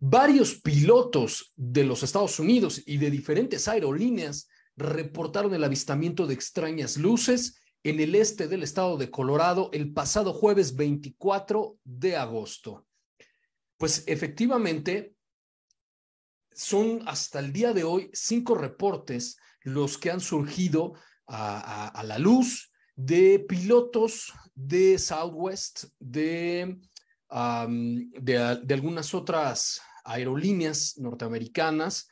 Varios pilotos de los Estados Unidos y de diferentes aerolíneas reportaron el avistamiento de extrañas luces en el este del estado de Colorado el pasado jueves 24 de agosto. Pues efectivamente, son hasta el día de hoy cinco reportes los que han surgido a, la luz de pilotos de Southwest, de, de, de algunas otras aerolíneas norteamericanas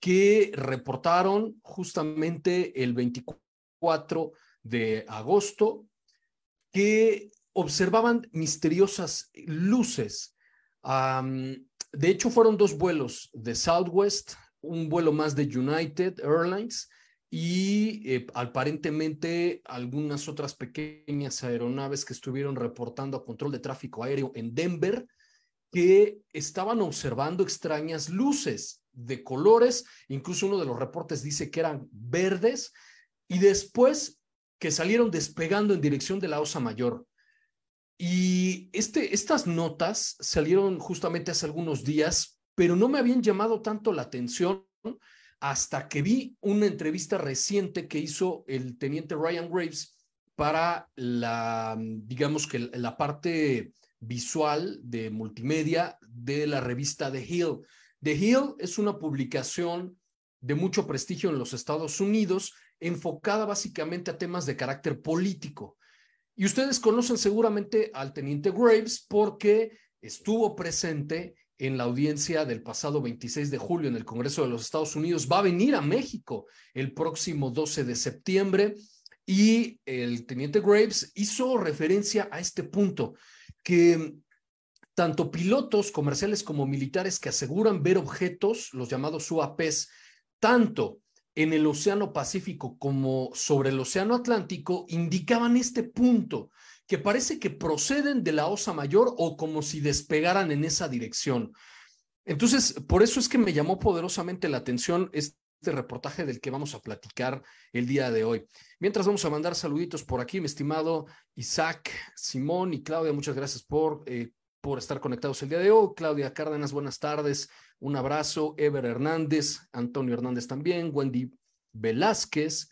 que reportaron justamente el 24 de agosto que observaban misteriosas luces. De hecho, fueron dos vuelos de Southwest, un vuelo más de United Airlines y eh, aparentemente algunas otras pequeñas aeronaves que estuvieron reportando a control de tráfico aéreo en Denver que estaban observando extrañas luces de colores, incluso uno de los reportes dice que eran verdes, y después que salieron despegando en dirección de la Osa Mayor. Y este, estas notas salieron justamente hace algunos días, pero no me habían llamado tanto la atención hasta que vi una entrevista reciente que hizo el teniente Ryan Graves para la, digamos que la parte visual de multimedia de la revista The Hill. The Hill es una publicación de mucho prestigio en los Estados Unidos, enfocada básicamente a temas de carácter político. Y ustedes conocen seguramente al teniente Graves porque estuvo presente en la audiencia del pasado 26 de julio en el Congreso de los Estados Unidos. Va a venir a México el próximo 12 de septiembre y el teniente Graves hizo referencia a este punto que tanto pilotos comerciales como militares que aseguran ver objetos, los llamados UAPs, tanto en el Océano Pacífico como sobre el Océano Atlántico, indicaban este punto, que parece que proceden de la Osa Mayor o como si despegaran en esa dirección. Entonces, por eso es que me llamó poderosamente la atención este reportaje del que vamos a platicar el día de hoy. Mientras vamos a mandar saluditos por aquí, mi estimado Isaac, Simón y Claudia, muchas gracias por, eh, por estar conectados el día de hoy. Claudia Cárdenas, buenas tardes, un abrazo. Ever Hernández, Antonio Hernández también, Wendy Velázquez,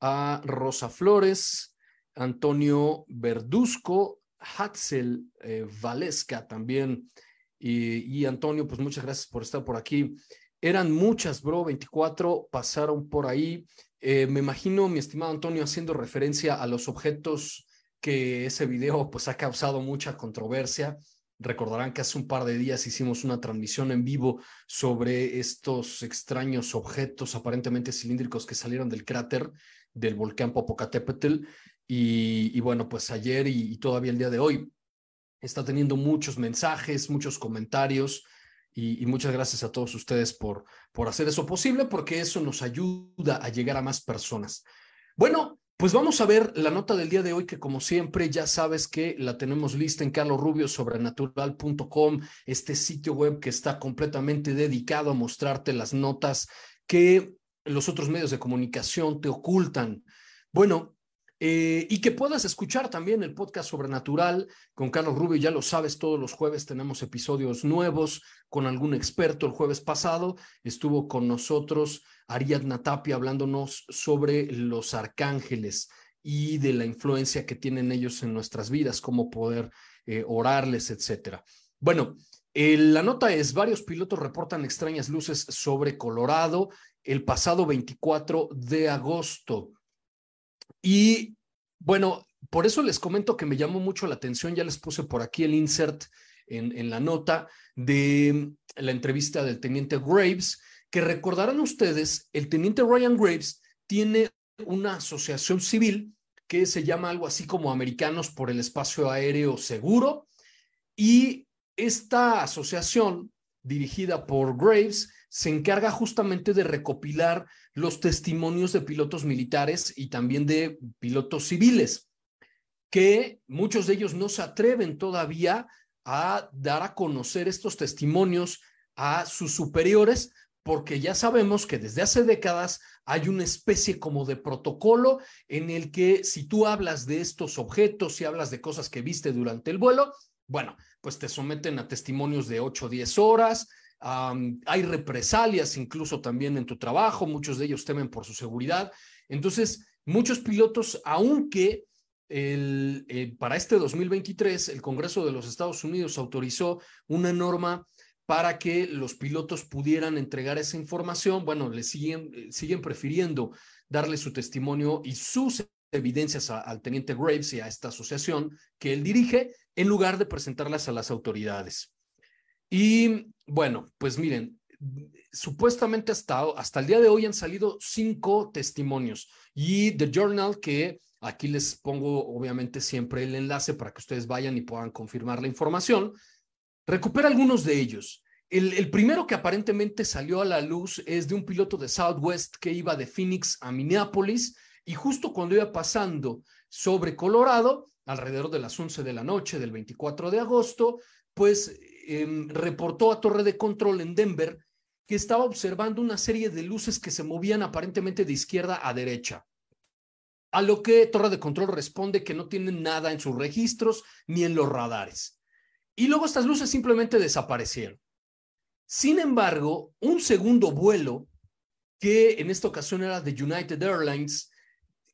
a Rosa Flores, Antonio Verduzco, Hatzel eh, Valesca también. Y, y Antonio, pues muchas gracias por estar por aquí. Eran muchas, bro, 24 pasaron por ahí. Eh, me imagino, mi estimado Antonio, haciendo referencia a los objetos que ese video pues ha causado mucha controversia. Recordarán que hace un par de días hicimos una transmisión en vivo sobre estos extraños objetos aparentemente cilíndricos que salieron del cráter del volcán Popocatépetl. Y, bueno, pues ayer y todavía el día de hoy está teniendo muchos mensajes, muchos comentarios. Y, muchas gracias a todos ustedes por, por hacer eso posible, porque eso nos ayuda a llegar a más personas. Bueno, pues vamos a ver la nota del día de hoy, que como siempre ya sabes que la tenemos lista en carlosrubiosobrenatural.com, este sitio web que está completamente dedicado a mostrarte las notas que los otros medios de comunicación te ocultan. Bueno, eh, y que puedas escuchar también el podcast Sobrenatural con Carlos Rubio, ya lo sabes, todos los jueves tenemos episodios nuevos con algún experto. El jueves pasado estuvo con nosotros Ariadna Tapia hablándonos sobre los arcángeles y de la influencia que tienen ellos en nuestras vidas, cómo poder eh, orarles, etcétera. Bueno, la nota es, varios pilotos reportan extrañas luces sobre Colorado el pasado 24 de agosto. Y bueno, por eso les comento que me llamó mucho la atención, ya les puse por aquí el insert en, en la nota de la entrevista del teniente Graves, que recordarán ustedes, el teniente Ryan Graves tiene una asociación civil que se llama algo así como Americanos por el Espacio Aéreo Seguro y esta asociación dirigida por Graves se encarga justamente de recopilar los testimonios de pilotos militares y también de pilotos civiles, que muchos de ellos no se atreven todavía a dar a conocer estos testimonios a sus superiores, porque ya sabemos que desde hace décadas hay una especie como de protocolo en el que si tú hablas de estos objetos, y hablas de cosas que viste durante el vuelo, bueno, pues te someten a testimonios de 8 o 10 horas, hay represalias incluso también en tu trabajo, muchos de ellos temen por su seguridad. Entonces, muchos pilotos, aunque el, eh, para este 2023 el Congreso de los Estados Unidos autorizó una norma para que los pilotos pudieran entregar esa información, bueno, le siguen, eh, siguen prefiriendo darle su testimonio y sus evidencias al teniente Graves y a esta asociación que él dirige, en lugar de presentarlas a las autoridades. Y bueno, pues miren, supuestamente hasta, hasta el día de hoy han salido cinco testimonios y The Journal, que aquí les pongo obviamente siempre el enlace para que ustedes vayan y puedan confirmar la información, recupera algunos de ellos. El, el, primero que aparentemente salió a la luz es de un piloto de Southwest que iba de Phoenix a Minneapolis y justo cuando iba pasando sobre Colorado, alrededor de las 11 de la noche del 24 de agosto, pues Em, reportó a Torre de Control en Denver que estaba observando una serie de luces que se movían aparentemente de izquierda a derecha. A lo que Torre de Control responde que no tienen nada en sus registros ni en los radares. Y luego estas luces simplemente desaparecieron. Sin embargo, un segundo vuelo, que en esta ocasión era de United Airlines,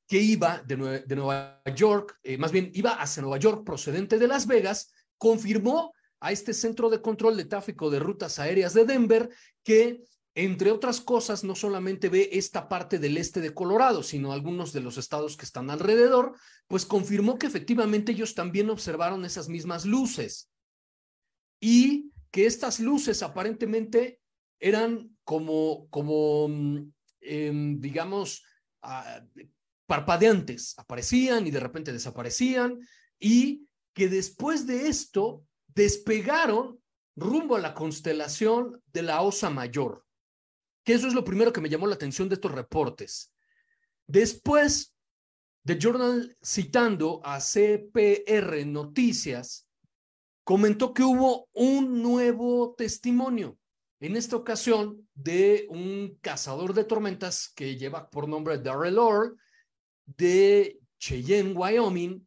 que iba de, Nueva York, eh, más bien iba hacia Nueva York procedente de Las Vegas, confirmó a este centro de control de tráfico de rutas aéreas de Denver que entre otras cosas, no solamente ve esta parte del este de Colorado, sino algunos de los estados que están alrededor, pues confirmó que efectivamente ellos también observaron esas mismas luces. Y que estas luces aparentemente eran como, como mm, em, digamos, ah, parpadeantes, aparecían y de repente desaparecían y que después de esto despegaron rumbo a la constelación de la Osa Mayor, que eso es lo primero que me llamó la atención de estos reportes. Después, The Journal, citando a CPR Noticias, comentó que hubo un nuevo testimonio, en esta ocasión de un cazador de tormentas que lleva por nombre Darrell Orr de Cheyenne, Wyoming,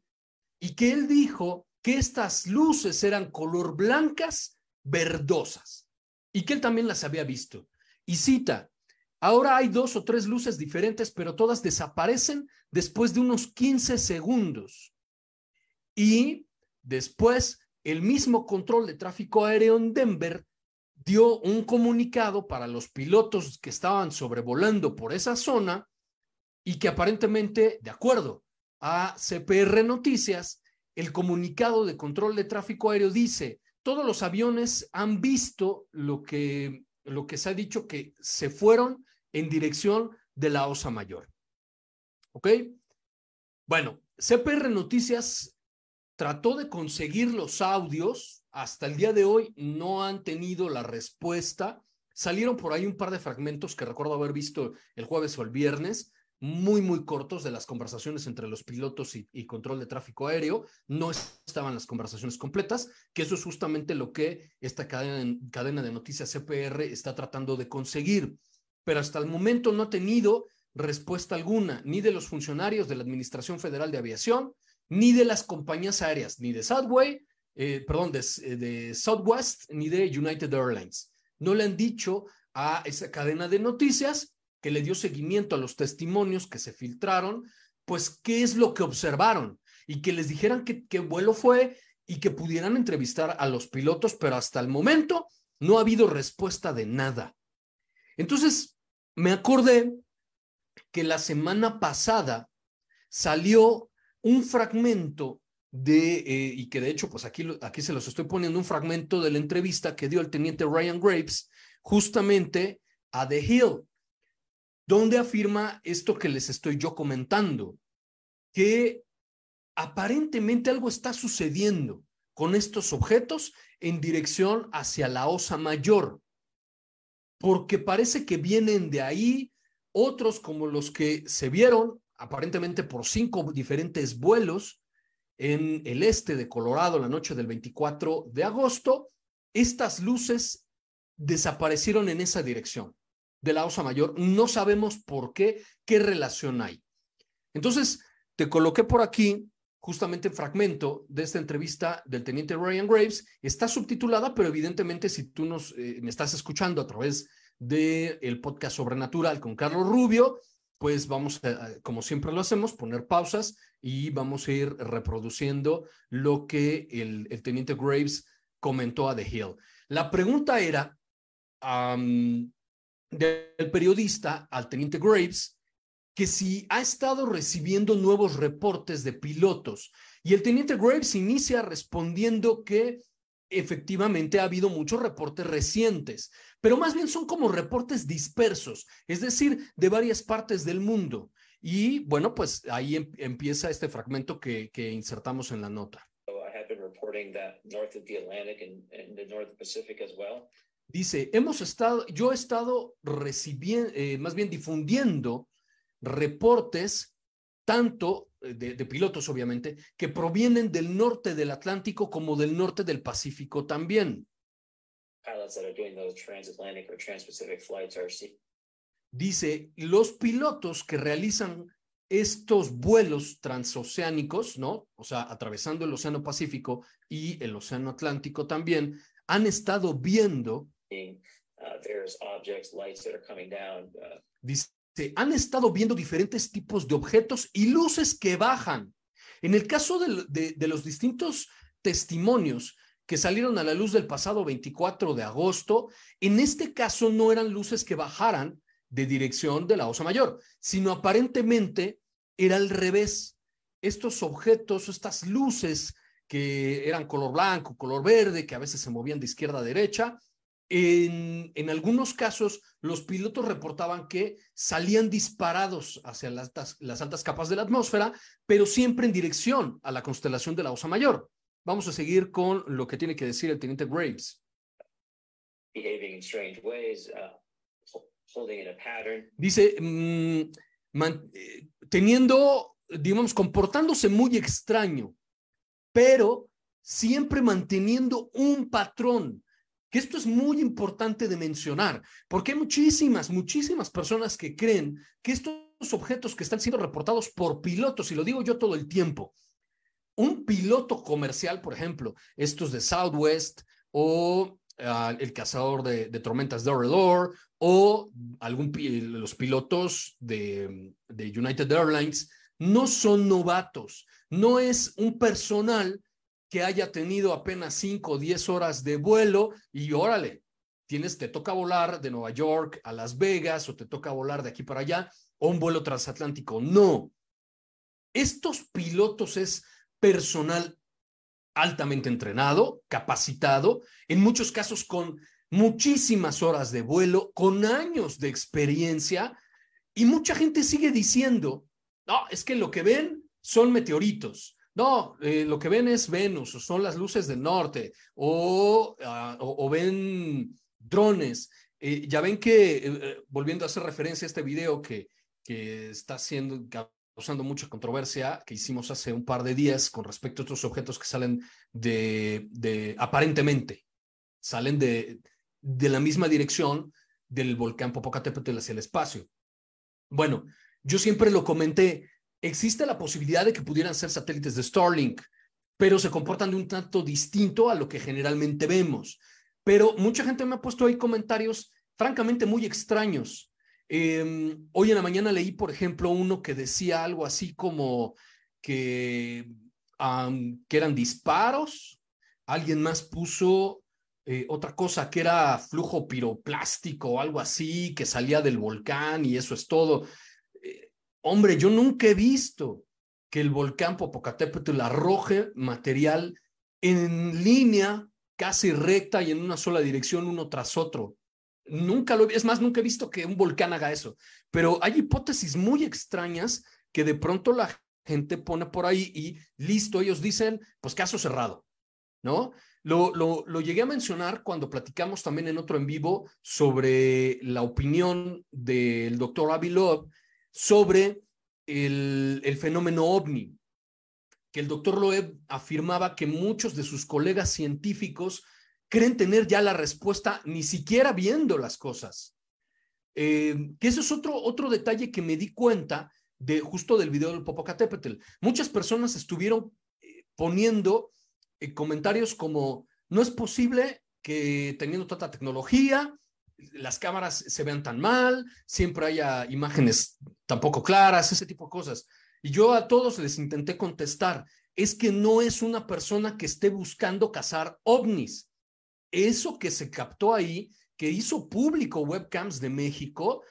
y que él dijo que estas luces eran color blancas, verdosas, y que él también las había visto. Y cita, ahora hay dos o tres luces diferentes, pero todas desaparecen después de unos 15 segundos. Y después, el mismo control de tráfico aéreo en Denver dio un comunicado para los pilotos que estaban sobrevolando por esa zona y que aparentemente, de acuerdo a CPR Noticias, el comunicado de control de tráfico aéreo dice, todos los aviones han visto lo que, lo que se ha dicho que se fueron en dirección de la Osa Mayor. ¿Ok? Bueno, CPR Noticias trató de conseguir los audios. Hasta el día de hoy no han tenido la respuesta. Salieron por ahí un par de fragmentos que recuerdo haber visto el jueves o el viernes, muy, muy cortos de las conversaciones entre los pilotos y, control de tráfico aéreo. No estaban las conversaciones completas, que eso es justamente lo que esta cadena, cadena de noticias CPR está tratando de conseguir. Pero hasta el momento no ha tenido respuesta alguna, ni de los funcionarios de la Administración Federal de Aviación, ni de las compañías aéreas, ni de eh, perdón, de, de Southwest, ni de United Airlines. No le han dicho a esa cadena de noticias que le dio seguimiento a los testimonios que se filtraron, pues qué es lo que observaron y que les dijeran qué, vuelo fue y que pudieran entrevistar a los pilotos, pero hasta el momento no ha habido respuesta de nada. Entonces, me acordé que la semana pasada salió un fragmento de, eh, y que de hecho, pues aquí, aquí se los estoy poniendo, un fragmento de la entrevista que dio el teniente Ryan Graves justamente a The Hill, donde afirma esto que les estoy yo comentando, que aparentemente algo está sucediendo con estos objetos en dirección hacia la Osa Mayor, porque parece que vienen de ahí otros como los que se vieron aparentemente por cinco diferentes vuelos en el este de Colorado la noche del 24 de agosto, estas luces desaparecieron en esa dirección de la Osa Mayor. No sabemos por qué, qué relación hay. Entonces, te coloqué por aquí justamente el fragmento de esta entrevista del teniente Ryan Graves. Está subtitulada, pero evidentemente si tú nos, eh, me estás escuchando a través del el podcast Sobrenatural con Carlos Rubio, pues vamos, a, como siempre lo hacemos, poner pausas y vamos a ir reproduciendo lo que el teniente Graves comentó a The Hill. La pregunta era del periodista al teniente Graves que si ha estado recibiendo nuevos reportes de pilotos. Y el teniente Graves inicia respondiendo que efectivamente ha habido muchos reportes recientes, pero más bien son como reportes dispersos, es decir, de varias partes del mundo. Y bueno, pues ahí em, empieza este fragmento que, que insertamos en la nota. Dice, hemos estado, yo he estado recibiendo, eh, más bien difundiendo reportes tanto eh, de, pilotos, obviamente, que provienen del norte del Atlántico como del norte del Pacífico también. Dice, los pilotos que realizan estos vuelos transoceánicos, ¿no? O sea, atravesando el Océano Pacífico y el Océano Atlántico también, han estado viendo. Dice, han estado viendo diferentes tipos de objetos y luces que bajan. En el caso de, de, los distintos testimonios que salieron a la luz del pasado 24 de agosto, en este caso no eran luces que bajaran de dirección de la Osa Mayor, sino aparentemente era al revés. Estos objetos, estas luces que eran color blanco, color verde, que a veces se movían de izquierda a derecha, en, en, algunos casos, los pilotos reportaban que salían disparados hacia las altas, las altas capas de la atmósfera, pero siempre en dirección a la constelación de la Osa Mayor. Vamos a seguir con lo que tiene que decir el teniente Graves. Dice, mm, eh, teniendo, digamos, comportándose muy extraño, pero siempre manteniendo un patrón que esto es muy importante de mencionar, porque hay muchísimas, muchísimas personas que creen que estos objetos que están siendo reportados por pilotos, y lo digo yo todo el tiempo, un piloto comercial, por ejemplo, estos de Southwest o ah, el cazador de, tormentas de o algún, los pilotos de United Airlines, no son novatos, no es un personal que haya tenido apenas 5 o 10 horas de vuelo y órale, tienes, te toca volar de Nueva York a Las Vegas o te toca volar de aquí para allá o un vuelo transatlántico. No. Estos pilotos es personal altamente entrenado, capacitado, en muchos casos con muchísimas horas de vuelo, con años de experiencia, y mucha gente sigue diciendo, no, es que lo que ven son meteoritos, no, eh, lo que ven es Venus, o son las luces del norte, o, ah, o, ven drones. Eh, ya ven que, eh, volviendo a hacer referencia a este video que, que está siendo, causando mucha controversia, que hicimos hace un par de días con respecto a estos objetos que salen de, de aparentemente, salen de, de la misma dirección del volcán Popocatépetl hacia el espacio. Bueno, yo siempre lo comenté, existe la posibilidad de que pudieran ser satélites de Starlink, pero se comportan de un tanto distinto a lo que generalmente vemos. Pero mucha gente me ha puesto ahí comentarios francamente muy extraños. Em, hoy en la mañana leí, por ejemplo, uno que decía algo así como que, eran disparos alguien más puso eh, otra cosa que era flujo piroplástico o algo así, que salía del volcán y eso es todo. Hombre, yo nunca he visto que el volcán Popocatépetl arroje material en línea, casi recta y en una sola dirección, uno tras otro. Nunca lo es más, nunca he visto que un volcán haga eso, pero hay hipótesis muy extrañas que de pronto la gente pone por ahí y listo, ellos dicen, pues caso cerrado, ¿no? Lo, lo, lo, llegué a mencionar cuando platicamos también en otro en vivo sobre la opinión del doctor Avilov sobre el, el, fenómeno ovni, que el doctor Loeb afirmaba que muchos de sus colegas científicos creen tener ya la respuesta ni siquiera viendo las cosas. Eh, que eso es otro, otro detalle que me di cuenta de justo del video del Popocatépetl. Muchas personas estuvieron eh, poniendo eh, comentarios como, no es posible que teniendo tanta tecnología, las cámaras se vean tan mal, siempre haya imágenes tampoco claras, ese tipo de cosas. Y yo a todos les intenté contestar, es que no es una persona que esté buscando cazar ovnis. Eso que se captó ahí, que hizo público Webcams de México,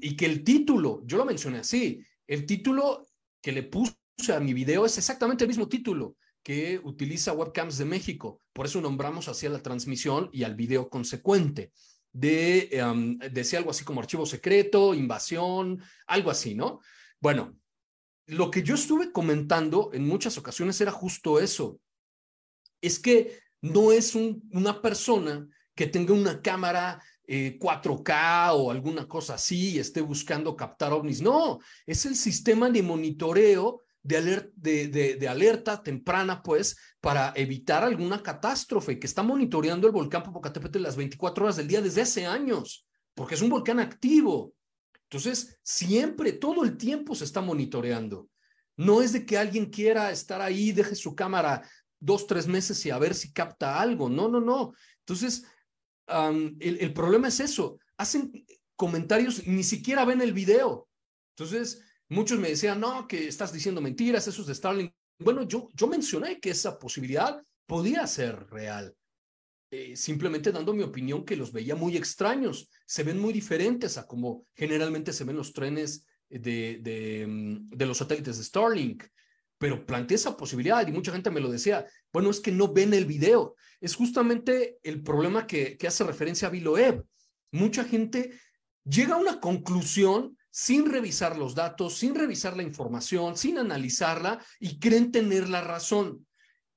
y que el título, yo lo mencioné así, el título que le puse a mi video es exactamente el mismo título, que utiliza Webcams de México. Por eso nombramos así a la transmisión y al video consecuente. De, um, algo así como archivo secreto, invasión, algo así, ¿no? Bueno, lo que yo estuve comentando en muchas ocasiones era justo eso. Es que no es una persona que tenga una cámara 4K eh, o alguna cosa así y esté buscando captar ovnis. No, es el sistema de monitoreo de, alerta temprana, pues, para evitar alguna catástrofe, que está monitoreando el volcán Popocatépetl las 24 horas del día desde hace años, porque es un volcán activo. Entonces, siempre, todo el tiempo se está monitoreando. No es de que alguien quiera estar ahí, deje su cámara dos, tres meses y a ver si capta algo. No, no, no. Entonces, el, el problema es eso. Hacen comentarios, ni siquiera ven el video. Entonces, Muchos me decían, no, que estás diciendo mentiras, eso es de Starlink. Bueno, yo, yo mencioné que esa posibilidad podía ser real, eh, simplemente dando mi opinión que los veía muy extraños, se ven muy diferentes a como generalmente se ven los trenes de, mm, de los satélites de Starlink. Pero planteé esa posibilidad y mucha gente me lo decía, bueno, es que no ven el video. Es justamente el problema que, que hace referencia a Viloeb. Mucha gente llega a una conclusión sin revisar los datos, sin revisar la información, sin analizarla y creen tener la razón.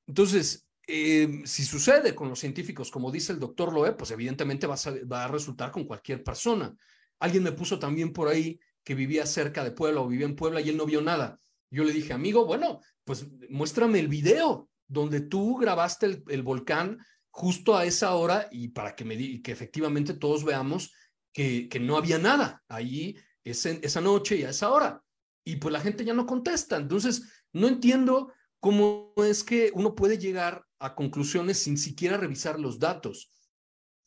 Entonces, eh, si sucede con los científicos, como dice el doctor Loeb, pues evidentemente va a, resultar con cualquier persona. Alguien me puso también por ahí que vivía cerca de Puebla o vivía en Puebla y él no vio nada. Yo le dije, amigo, bueno, pues muéstrame el video donde tú grabaste el, volcán justo a esa hora y para que, me, que efectivamente todos veamos que, que no había nada. Ahí esa noche y a esa hora. Y pues la gente ya no contesta. Entonces, no entiendo cómo es que uno puede llegar a conclusiones sin siquiera revisar los datos.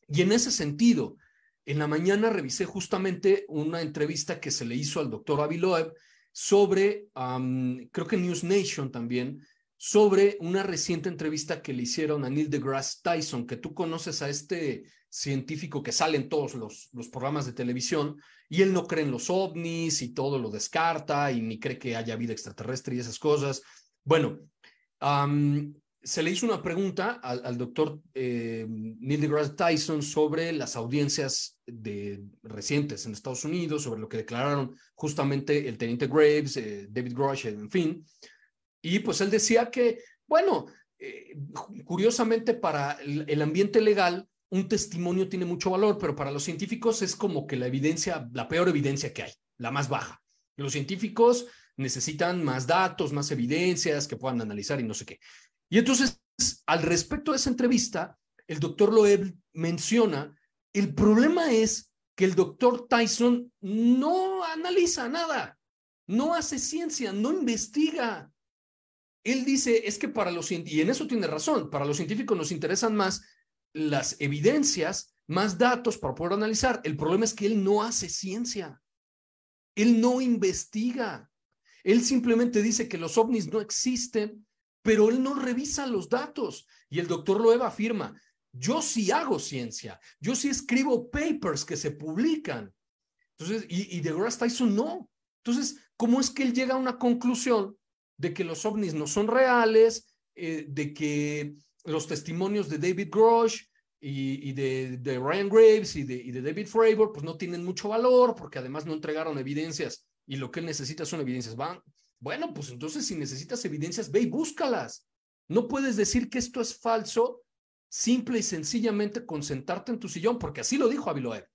Y en ese sentido, en la mañana revisé justamente una entrevista que se le hizo al doctor Aviloev sobre, creo que News Nation también, sobre una reciente entrevista que le hicieron a Neil deGrasse Tyson, que tú conoces a este científico que sale en todos los, los programas de televisión, y él no cree en los ovnis y todo lo descarta y ni cree que haya vida extraterrestre y esas cosas. Bueno, se le hizo una pregunta al, doctor eh, Neil deGrasse Tyson sobre las audiencias de, recientes en Estados Unidos, sobre lo que declararon justamente el teniente Graves, eh, David Grush, en fin. Y pues él decía que, bueno, eh, curiosamente para el ambiente legal, un testimonio tiene mucho valor, pero para los científicos es como que la evidencia, la peor evidencia que hay, la más baja. Los científicos necesitan más datos, más evidencias que puedan analizar y no sé qué. Y entonces, al respecto de esa entrevista, el doctor Loeb menciona, el problema es que el doctor Tyson no analiza nada, no hace ciencia, no investiga. Él dice, es que para los, y en eso tiene razón, para los científicos nos interesan más las evidencias, más datos para poder analizar. El problema es que él no hace ciencia. Él no investiga. Él simplemente dice que los ovnis no existen pero él no revisa los datos. Y el doctor Loeb afirma, yo sí hago ciencia, yo sí escribo papers que se publican. Entonces, y, y deGrasse Tyson no. Entonces, ¿cómo es que él llega a una conclusión de que los ovnis no son reales, eh, de que los testimonios de David Grosh y, de, Ryan Graves y de, David Fravor pues no tienen mucho valor porque además no entregaron evidencias y lo que él necesita son evidencias. Bueno, pues entonces si necesitas evidencias, ve y búscalas. No puedes decir que esto es falso simple y sencillamente con sentarte en tu sillón, porque así lo dijo Aviloev.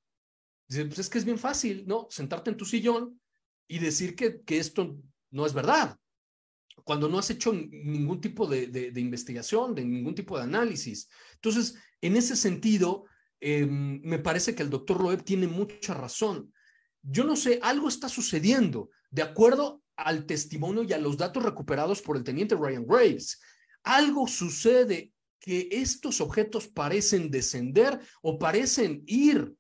Dice, pues es que es bien fácil, ¿no? Sentarte en tu sillón y decir que esto no es verdad, cuando no has hecho ningún tipo de, de, investigación, de ningún tipo de análisis. Entonces, en ese sentido, em, me parece que el doctor Loeb tiene mucha razón. Yo no sé, algo está sucediendo de acuerdo al testimonio y a los datos recuperados por el teniente Ryan Graves. Algo sucede que estos objetos parecen descender o parecen ir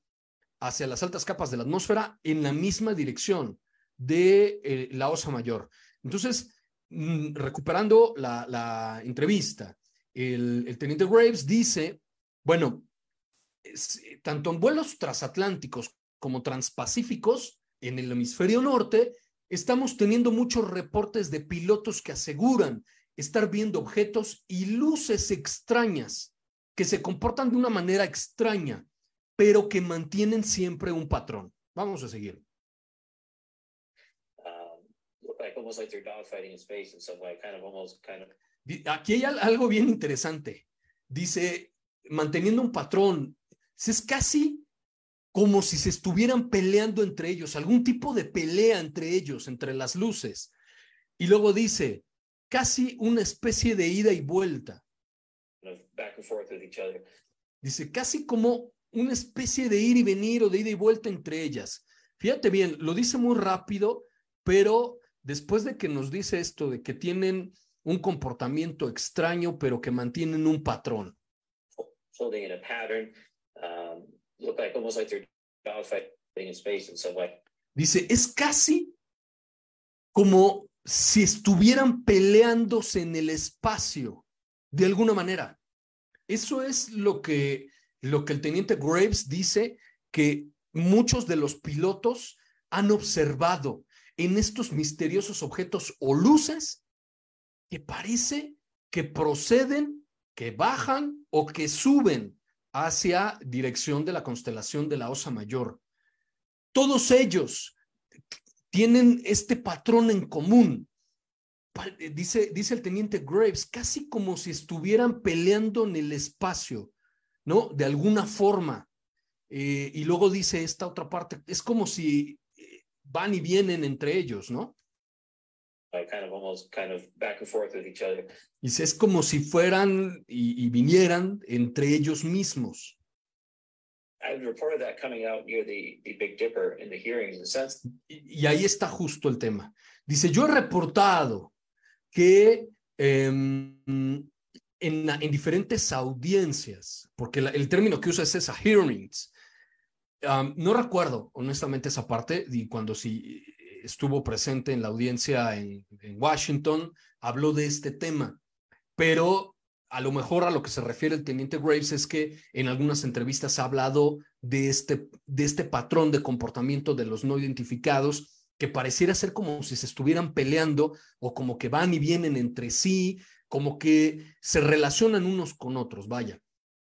hacia las altas capas de la atmósfera en la misma dirección de eh, la Osa Mayor. Entonces, recuperando la, entrevista, el, teniente Graves dice, bueno, tanto en vuelos transatlánticos como transpacíficos en el hemisferio norte, estamos teniendo muchos reportes de pilotos que aseguran estar viendo objetos y luces extrañas que se comportan de una manera extraña, pero que mantienen siempre un patrón. Vamos a seguir. Aquí hay algo bien interesante. Dice, manteniendo un patrón, es casi como si se estuvieran peleando entre ellos, algún tipo de pelea entre ellos, entre las luces. Y luego dice, casi una especie de ida y vuelta. Dice, casi como una especie de ir y venir o de ida y vuelta entre ellas. Fíjate bien, lo dice muy rápido, pero después de que nos dice esto de que tienen un comportamiento extraño, pero que mantienen un patrón. Dice, es casi como si estuvieran peleándose en el espacio, de alguna manera. Eso es lo que, lo que el teniente Graves dice que muchos de los pilotos han observado en estos misteriosos objetos o luces que parece que proceden, que bajan o que suben hacia dirección de la constelación de la Osa Mayor. Todos ellos tienen este patrón en común. Eh, dice, dice el teniente Graves, casi como si estuvieran peleando en el espacio, ¿no? De alguna forma. Eh, y luego dice esta otra parte, es como si van y vienen entre ellos, ¿no? Dice, es como si fueran y vinieran entre ellos mismos. Y, ahí está justo el tema. Dice, yo he reportado que em, en, en, diferentes audiencias, porque el término que usa es esa, hearings, no recuerdo honestamente esa parte, y cuando sí estuvo presente en la audiencia en, en Washington, habló de este tema, pero a lo mejor a lo que se refiere el teniente Graves es que en algunas entrevistas ha hablado de este, de este patrón de comportamiento de los no identificados que pareciera ser como si se estuvieran peleando o como que van y vienen entre sí, como que se relacionan unos con otros, vaya.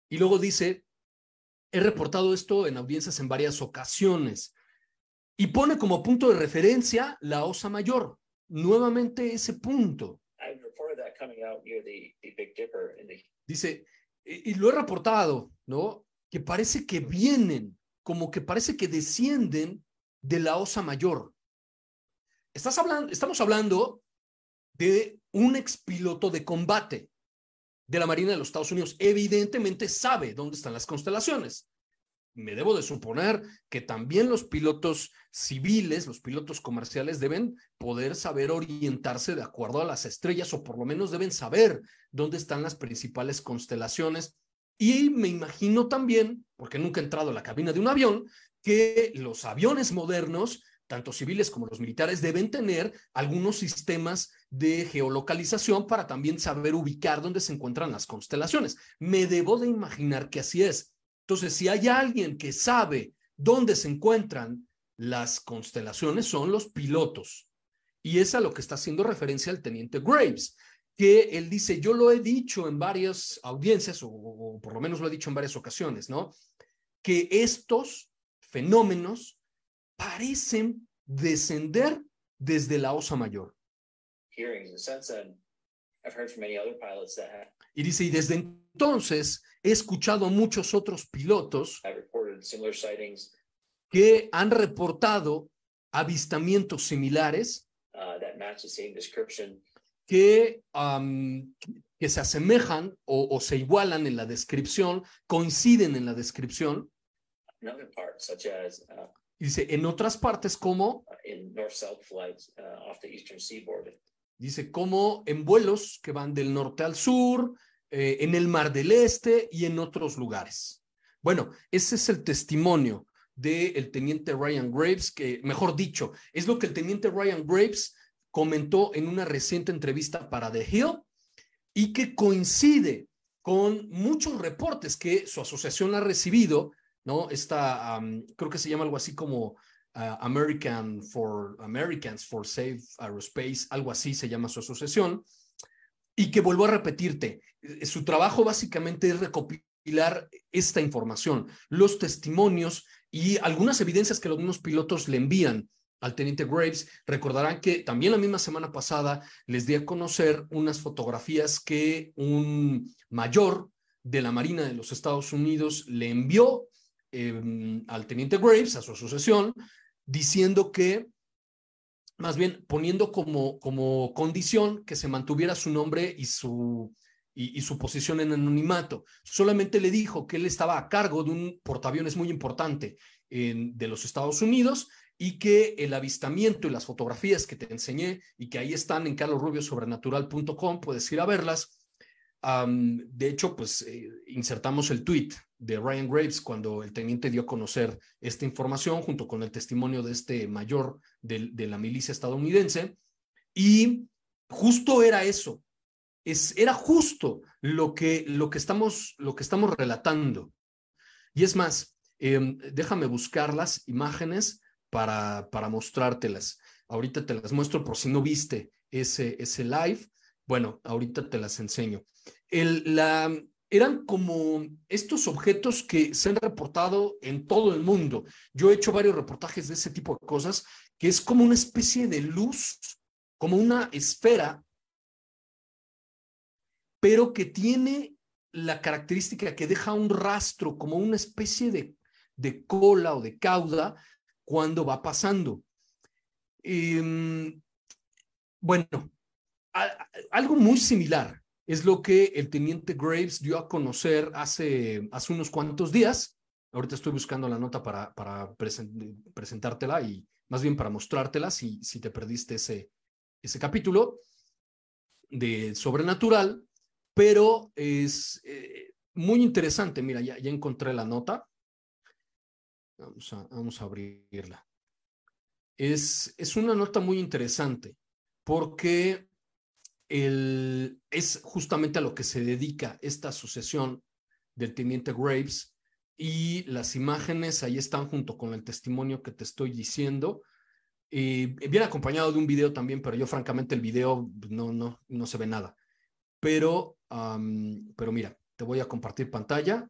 Y luego dice, he reportado esto en audiencias en varias ocasiones y pone como punto de referencia la Osa Mayor, nuevamente ese punto. Dice, y, lo he reportado, ¿no? Que parece que vienen, como que parece que descienden de la osa mayor. Estás hablando, estamos hablando de un expiloto de combate de la Marina de los Estados Unidos. Evidentemente sabe dónde están las constelaciones me debo de suponer que también los pilotos civiles, los pilotos comerciales deben poder saber orientarse de acuerdo a las estrellas o por lo menos deben saber dónde están las principales constelaciones. Y me imagino también, porque nunca he entrado a la cabina de un avión, que los aviones modernos tanto civiles como los militares, deben tener algunos sistemas de geolocalización para también saber ubicar dónde se encuentran las constelaciones. Me debo de imaginar que así es. Entonces, si hay alguien que sabe dónde se encuentran las constelaciones, son los pilotos. Y es a lo que está haciendo referencia el teniente Graves, que él dice, yo lo he dicho en varias audiencias, o, por lo menos lo he dicho en varias ocasiones, ¿no? Que estos fenómenos parecen descender desde la Osa Mayor. Y dice, y desde entonces he escuchado a muchos otros pilotos que han reportado avistamientos similares uh, que, um, que se asemejan o, o, se igualan en la descripción, coinciden en la descripción. Dice, en otras partes como... Uh, off the eastern seaboard. Dice, como en vuelos que van del norte al sur, eh, en el Mar del Este y en otros lugares. Bueno, ese es el testimonio del teniente Ryan Graves, que, mejor dicho, es lo que el teniente Ryan Graves comentó en una reciente entrevista para The Hill y que coincide con muchos reportes que su asociación ha recibido ¿no? Esta, creo que se llama algo así como uh, American for Americans for Safe Aerospace, algo así se llama su asociación, y que vuelvo a repetirte, eh, su trabajo básicamente es recopilar esta información, los testimonios y algunas evidencias que los mismos pilotos le envían al teniente Graves. Recordarán que también la misma semana pasada les di a conocer unas fotografías que un mayor de la Marina de los Estados Unidos le envió Em, al teniente Graves, a su asociación, diciendo que, más bien poniendo como, como condición que se mantuviera su nombre y su, y, su posición en anonimato. Solamente le dijo que él estaba a cargo de un portaaviones muy importante de los Estados Unidos y que el avistamiento y las fotografías que te enseñé y que ahí están en carlosrubiosobrenatural.com, puedes ir a verlas, de hecho, pues eh, insertamos el tweet de Ryan Graves cuando el teniente dio a conocer esta información junto con el testimonio de este mayor de, de la milicia estadounidense. Y justo era eso, es, era justo lo que, lo, que estamos, lo que estamos relatando. Y es más, em, déjame buscar las imágenes para, para mostrártelas. Ahorita te las muestro por si no viste ese, ese live. Bueno, ahorita te las enseño. El, la, eran como estos objetos que se han reportado en todo el mundo. Yo he hecho varios reportajes de ese tipo de cosas, que es como una especie de luz, como una esfera, pero que tiene la característica que deja un rastro, como una especie de, de cola o de cauda cuando va pasando. Em, bueno, algo muy similar es lo que el teniente Graves dio a conocer hace, hace unos cuantos días. Ahorita estoy buscando la nota para, para presentártela y más bien para mostrártela si, si te perdiste ese, ese capítulo de Sobrenatural, pero es eh, muy interesante. Mira, ya, ya encontré la nota. Vamos a, vamos a abrirla. Es, es una nota muy interesante porque es justamente a lo que se dedica esta asociación del teniente Graves y las imágenes ahí están junto con el testimonio que te estoy diciendo. Y viene acompañado de un video también, pero yo francamente el video no, no, no se ve nada. Pero, pero mira, te voy a compartir pantalla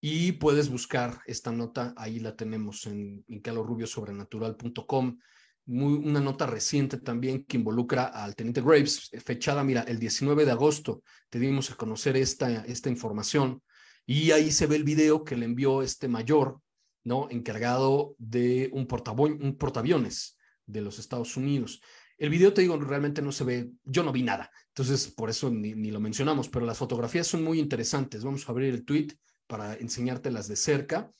y puedes buscar esta nota, ahí la tenemos en, en calorrubiosobrenatural.com una nota reciente también que involucra al teniente Graves, fechada, mira, el 19 de agosto, te dimos a conocer esta, esta información y ahí se ve el video que le envió este mayor, ¿no? Encargado de un, un portaaviones de los Estados Unidos. El video, te digo, realmente no se ve, yo no vi nada, entonces por eso ni, ni lo mencionamos, pero las fotografías son muy interesantes. Vamos a abrir el tweet para enseñártelas de cerca.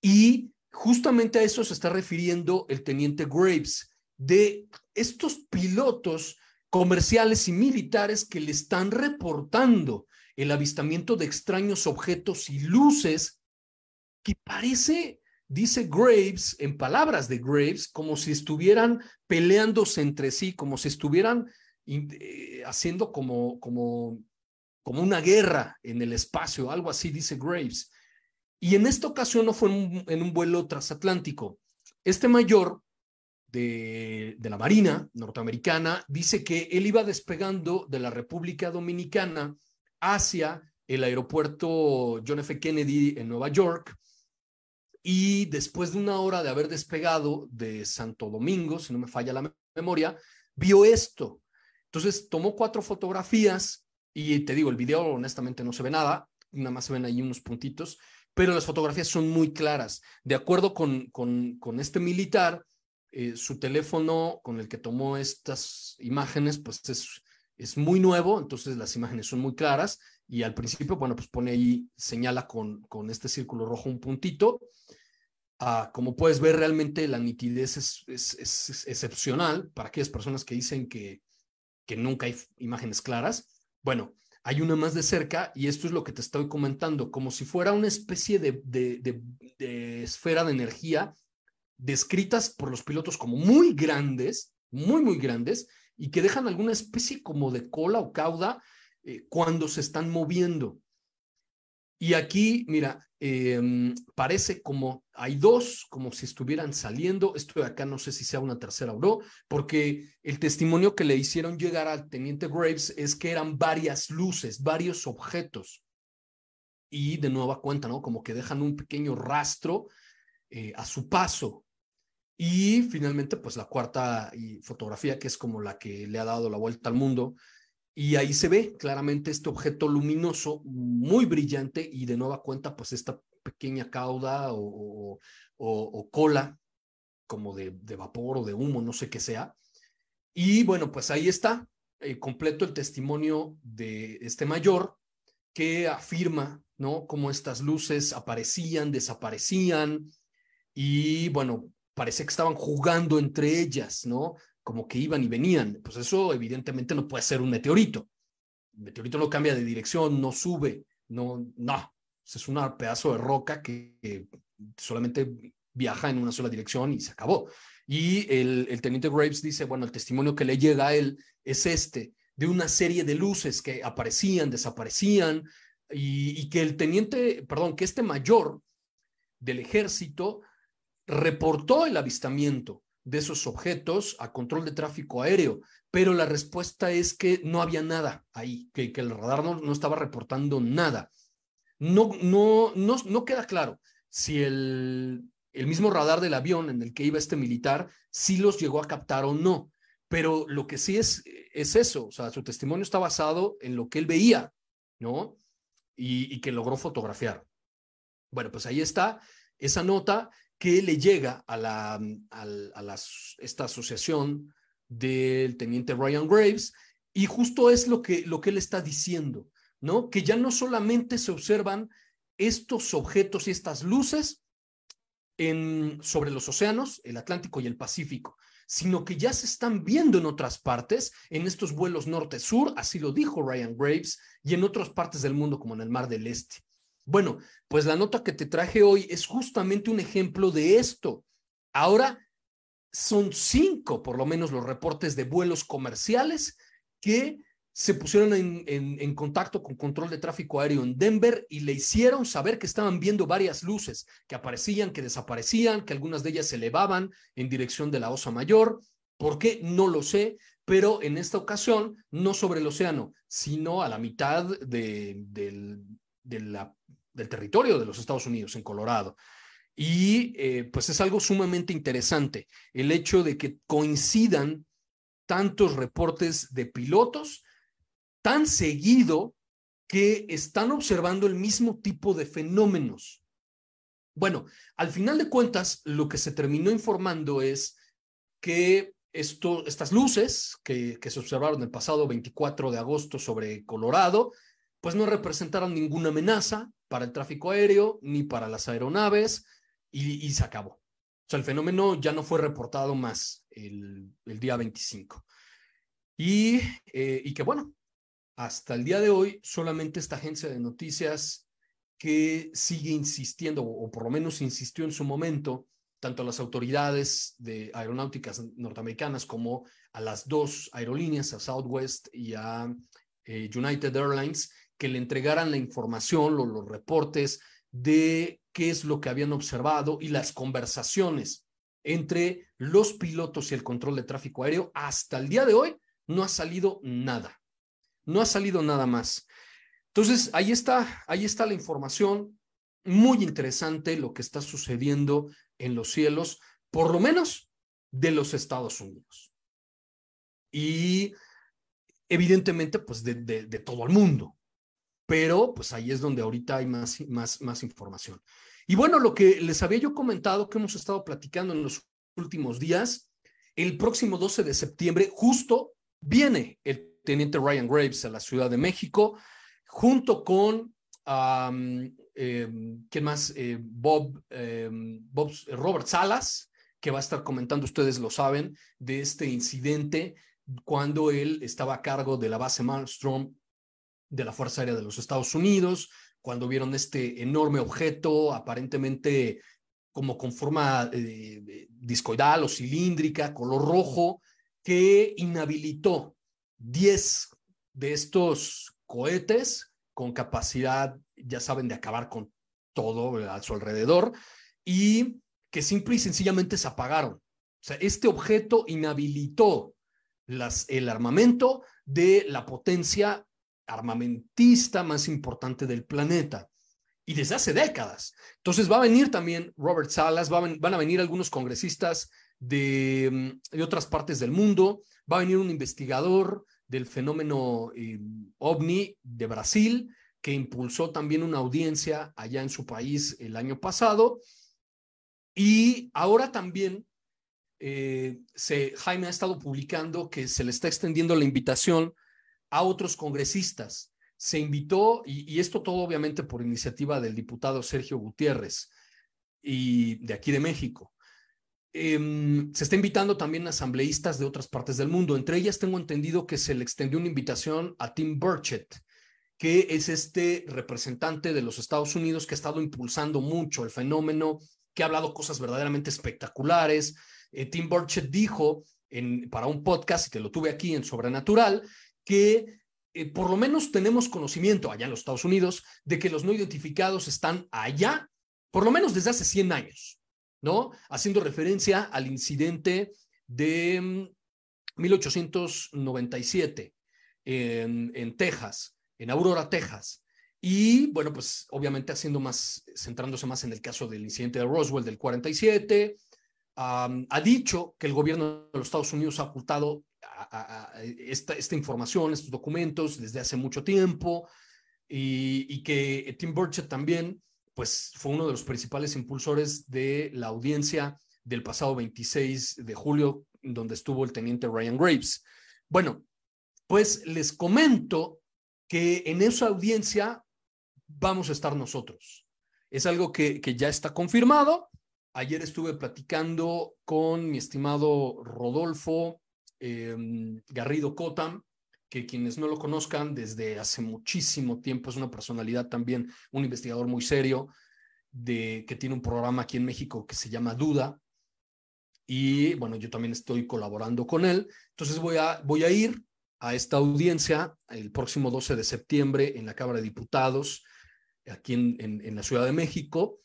Y Justamente a eso se está refiriendo el teniente Graves, de estos pilotos comerciales y militares que le están reportando el avistamiento de extraños objetos y luces que parece dice Graves, en palabras de Graves, como si estuvieran peleándose entre sí, como si estuvieran eh, haciendo como, como, como una guerra en el espacio, algo así, dice Graves. Y en esta ocasión no fue en un, vuelo transatlántico. Este mayor de, de, la Marina norteamericana dice que él iba despegando de la República Dominicana hacia el aeropuerto John F. Kennedy en Nueva York y después de una hora de haber despegado de Santo Domingo, si no me falla la memoria, vio esto. Entonces tomó cuatro fotografías y te digo, el video honestamente no se ve nada, nada más se ven ahí unos puntitos, pero las fotografías son muy claras. De acuerdo con, con, este militar, eh, su teléfono con el que tomó estas imágenes, pues es, es muy nuevo, entonces las imágenes son muy claras y al principio, bueno, pues pone ahí, señala con, con este círculo rojo un puntito Ah, como puedes ver, realmente la nitidez es, es, excepcional para aquellas personas que dicen que, que nunca hay imágenes claras. Bueno, hay una más de cerca y esto es lo que te estoy comentando, como si fuera una especie de, esfera de energía descritas por los pilotos como muy grandes, muy, muy grandes, y que dejan alguna especie como de cola o cauda eh, cuando se están moviendo. Y aquí, mira, em, parece como hay dos, como si estuvieran saliendo. Esto de acá no sé si sea una tercera o no, porque el testimonio que le hicieron llegar al teniente Graves es que eran varias luces, varios objetos. Y de nueva cuenta, ¿no? Como que dejan un pequeño rastro eh, a su paso. Y finalmente, pues la cuarta fotografía, que es como la que le ha dado la vuelta al mundo, y ahí se ve claramente este objeto luminoso muy brillante y de nueva cuenta pues esta pequeña cauda o, cola como de, de, vapor o de humo, no sé qué sea. Y bueno, pues ahí está eh, completo el testimonio de este mayor que afirma, ¿no? Cómo estas luces aparecían, desaparecían y bueno, parece que estaban jugando entre ellas, ¿no? Como que iban y venían. Pues eso evidentemente no puede ser un meteorito. El meteorito no cambia de dirección, no sube, no, no. Es un pedazo de roca que, solamente viaja en una sola dirección y se acabó. Y el, el, teniente Graves dice, bueno, el testimonio que le llega a él es este, de una serie de luces que aparecían, desaparecían, y, y que el teniente, perdón, que este mayor del ejército reportó el avistamiento de esos objetos a control de tráfico aéreo, pero la respuesta es que no había nada ahí, que, el radar no, no, estaba reportando nada. No, no, no, no queda claro si el, el mismo radar del avión en el que iba este militar sí los llegó a captar o no, pero lo que sí es, es eso, o sea, su testimonio está basado en lo que él veía, ¿no? Y que logró fotografiar. Bueno, pues ahí está esa nota que le llega a, la, mm, a, esta asociación del teniente Ryan Graves y justo es lo que, lo que él está diciendo, ¿no? Que ya no solamente se observan estos objetos y estas luces en, sobre los océanos, el Atlántico y el Pacífico, sino que ya se están viendo en otras partes, en estos vuelos norte-sur, así lo dijo Ryan Graves, y en otras partes del mundo como en el Mar del Este. Bueno, pues la nota que te traje hoy es justamente un ejemplo de esto. Ahora son cinco, por lo menos, los reportes de vuelos comerciales que se pusieron en, contacto con control de tráfico aéreo en Denver y le hicieron saber que estaban viendo varias luces que aparecían, que desaparecían, que algunas de ellas se elevaban en dirección de la Osa Mayor. ¿Por qué? No lo sé, pero en esta ocasión no sobre el océano, sino a la mitad de, del territorio de los Estados Unidos, en Colorado. Y eh, pues es algo sumamente interesante el hecho de que coincidan tantos reportes de pilotos tan seguido que están observando el mismo tipo de fenómenos. Bueno, al final de cuentas, lo que se terminó informando es que esto, estas luces que, que se observaron el pasado 24 de agosto sobre Colorado, pues no representaron ninguna amenaza para el tráfico aéreo ni para las aeronaves y, se acabó. O sea, el fenómeno ya no fue reportado más el, día 25. Y, eh, que bueno, hasta el día de hoy solamente esta agencia de noticias que sigue insistiendo, o por lo menos insistió en su momento, tanto a las autoridades de aeronáuticas norteamericanas como a las dos aerolíneas, a Southwest y a eh, United Airlines, que le entregaran la información, los, los reportes de qué es lo que habían observado y las conversaciones entre los pilotos y el control de tráfico aéreo. Hasta el día de hoy no ha salido nada. No ha salido nada más. Entonces, ahí está, ahí está la información. Muy interesante lo que está sucediendo en los cielos, por lo menos de los Estados Unidos. Y evidentemente, pues de, de, todo el mundo. Pero pues ahí es donde ahorita hay más, más, más información. Y bueno, lo que les había yo comentado, que hemos estado platicando en los últimos días, el próximo 12 de septiembre, justo viene el teniente Ryan Graves a la Ciudad de México, junto con eh, ¿quién más? Eh, Bob, eh, Bob, Robert Salas, que va a estar comentando, ustedes lo saben, de este incidente cuando él estaba a cargo de la base Malmstrom de la Fuerza Aérea de los Estados Unidos, cuando vieron este enorme objeto aparentemente como con forma discoidal o cilíndrica, color rojo, que inhabilitó 10 de estos cohetes con capacidad, ya saben, de acabar con todo a su alrededor y que simple y sencillamente se apagaron. O sea, este objeto inhabilitó las, el armamento de la potencia armamentista más importante del planeta. Y desde hace décadas. Entonces va a venir también Robert Salas, van a venir algunos congresistas de, de, otras partes del mundo, va a venir un investigador del fenómeno eh, ovni de Brasil, que impulsó también una audiencia allá en su país el año pasado. Y ahora también eh, Jaime ha estado publicando que se le está extendiendo la invitación a otros congresistas. Se invitó, y, esto todo obviamente por iniciativa del diputado Sergio Gutiérrez y de aquí de México. Em, se está invitando también a asambleístas de otras partes del mundo. Entre ellas tengo entendido que se le extendió una invitación a Tim Burchett, que es este representante de los Estados Unidos que ha estado impulsando mucho el fenómeno, que ha hablado cosas verdaderamente espectaculares. Eh, Tim Burchett dijo en, para un podcast, te lo tuve aquí en Sobrenatural, que eh, por lo menos tenemos conocimiento allá en los Estados Unidos de que los no identificados están allá, por lo menos desde hace 100 años. ¿no? Haciendo referencia al incidente de 1897 mm, en, en Texas, en Aurora, Texas. Y bueno, pues obviamente haciendo más, centrándose más en el caso del incidente de Roswell del 47, ha dicho que el gobierno de los Estados Unidos ha ocultado esta, esta, información, estos documentos desde hace mucho tiempo y, y que Tim Burchett también pues fue uno de los principales impulsores de la audiencia del pasado 26 de julio, donde estuvo el teniente Ryan Graves. Bueno, pues les comento que en esa audiencia vamos a estar nosotros. Es algo que, que ya está confirmado. Ayer estuve platicando con mi estimado Rodolfo em, Garrido Cotam, que quienes no lo conozcan desde hace muchísimo tiempo es una personalidad también, un investigador muy serio, de, que tiene un programa aquí en México que se llama Duda. Y bueno, yo también estoy colaborando con él. Entonces voy a, voy a ir a esta audiencia el próximo 12 de septiembre en la Cámara de Diputados, aquí en, en, en la Ciudad de México,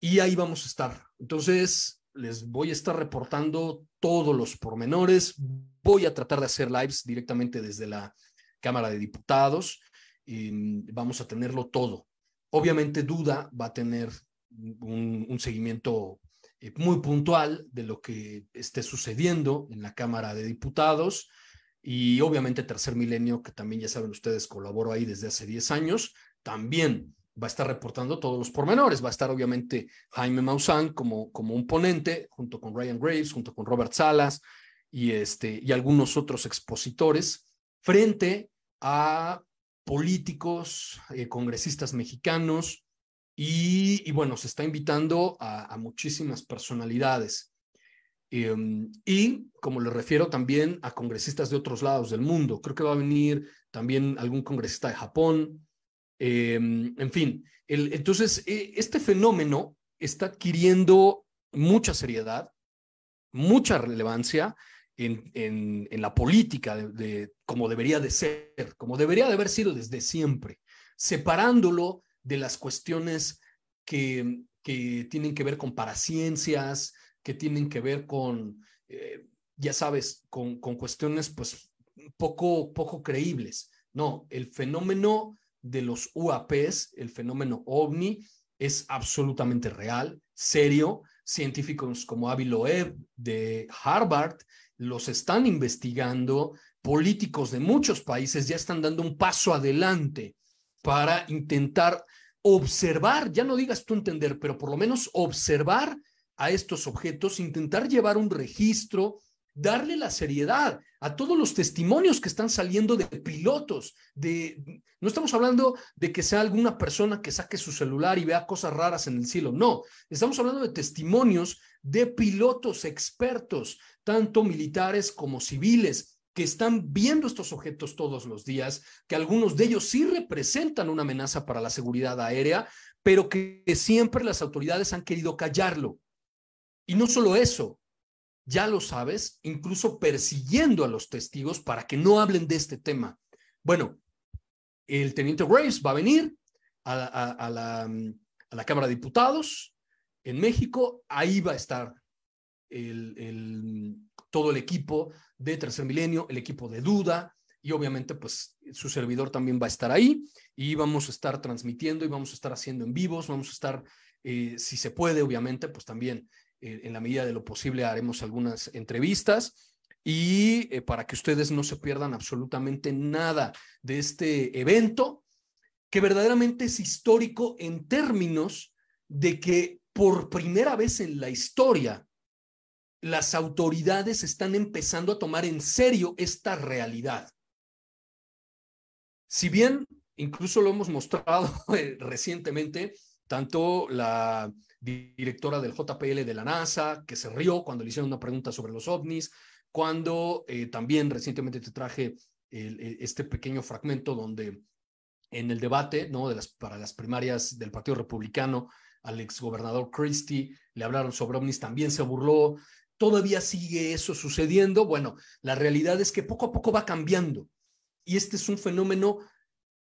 y ahí vamos a estar. Entonces, les voy a estar reportando todos los pormenores. Voy a tratar de hacer lives directamente desde la Cámara de Diputados. Y vamos a tenerlo todo. Obviamente, Duda va a tener un, un seguimiento eh, muy puntual de lo que esté sucediendo en la Cámara de Diputados. Y obviamente Tercer Milenio, que también ya saben ustedes, colaboro ahí desde hace 10 años, también va a estar reportando todos los pormenores. Va a estar obviamente Jaime Maussan como, como un ponente, junto con Ryan Graves, junto con Robert Salas y, este, y algunos otros expositores, frente a políticos, eh, congresistas mexicanos, y, bueno, se está invitando a, muchísimas personalidades. Um, y como le refiero también a congresistas de otros lados del mundo, creo que va a venir también algún congresista de Japón, Em, en fin, entonces eh, este fenómeno está adquiriendo mucha seriedad, mucha relevancia en, en, la política, como debería de ser, como debería de haber sido desde siempre, separándolo de las cuestiones que, que tienen que ver con paraciencias, que tienen que ver con, eh, ya sabes, con, con cuestiones pues poco, poco creíbles. No, el fenómeno de los UAPs, el fenómeno ovni, es absolutamente real, serio. Científicos como Avi Loeb de Harvard los están investigando. Políticos de muchos países ya están dando un paso adelante para intentar observar, ya no digas tú entender, pero por lo menos observar a estos objetos, intentar llevar un registro, darle la seriedad a todos los testimonios que están saliendo de pilotos, de no estamos hablando de que sea alguna persona que saque su celular y vea cosas raras en el cielo, no, estamos hablando de testimonios de pilotos expertos, tanto militares como civiles, que están viendo estos objetos todos los días, que algunos de ellos sí representan una amenaza para la seguridad aérea, pero que siempre las autoridades han querido callarlo. Y no solo eso, ya lo sabes, incluso persiguiendo a los testigos para que no hablen de este tema. Bueno, el teniente Graves va a venir a, a, la, Cámara de Diputados en México, ahí va a estar el, el, todo el equipo de Tercer Milenio, el equipo de Duda, y obviamente pues su servidor también va a estar ahí y vamos a estar transmitiendo y vamos a estar haciendo en vivos, vamos a estar, eh, si se puede, obviamente, pues también en la medida de lo posible haremos algunas entrevistas y eh, para que ustedes no se pierdan absolutamente nada de este evento, que verdaderamente es histórico en términos de que por primera vez en la historia las autoridades están empezando a tomar en serio esta realidad. Si bien incluso lo hemos mostrado eh, recientemente, tanto la directora del JPL de la NASA, que se rió cuando le hicieron una pregunta sobre los ovnis, cuando eh, también recientemente te traje el, este pequeño fragmento donde en el debate ¿no? de las, para las primarias del Partido Republicano, al exgobernador Christie le hablaron sobre ovnis, también se burló. Todavía sigue eso sucediendo. Bueno, la realidad es que poco a poco va cambiando. Y este es un fenómeno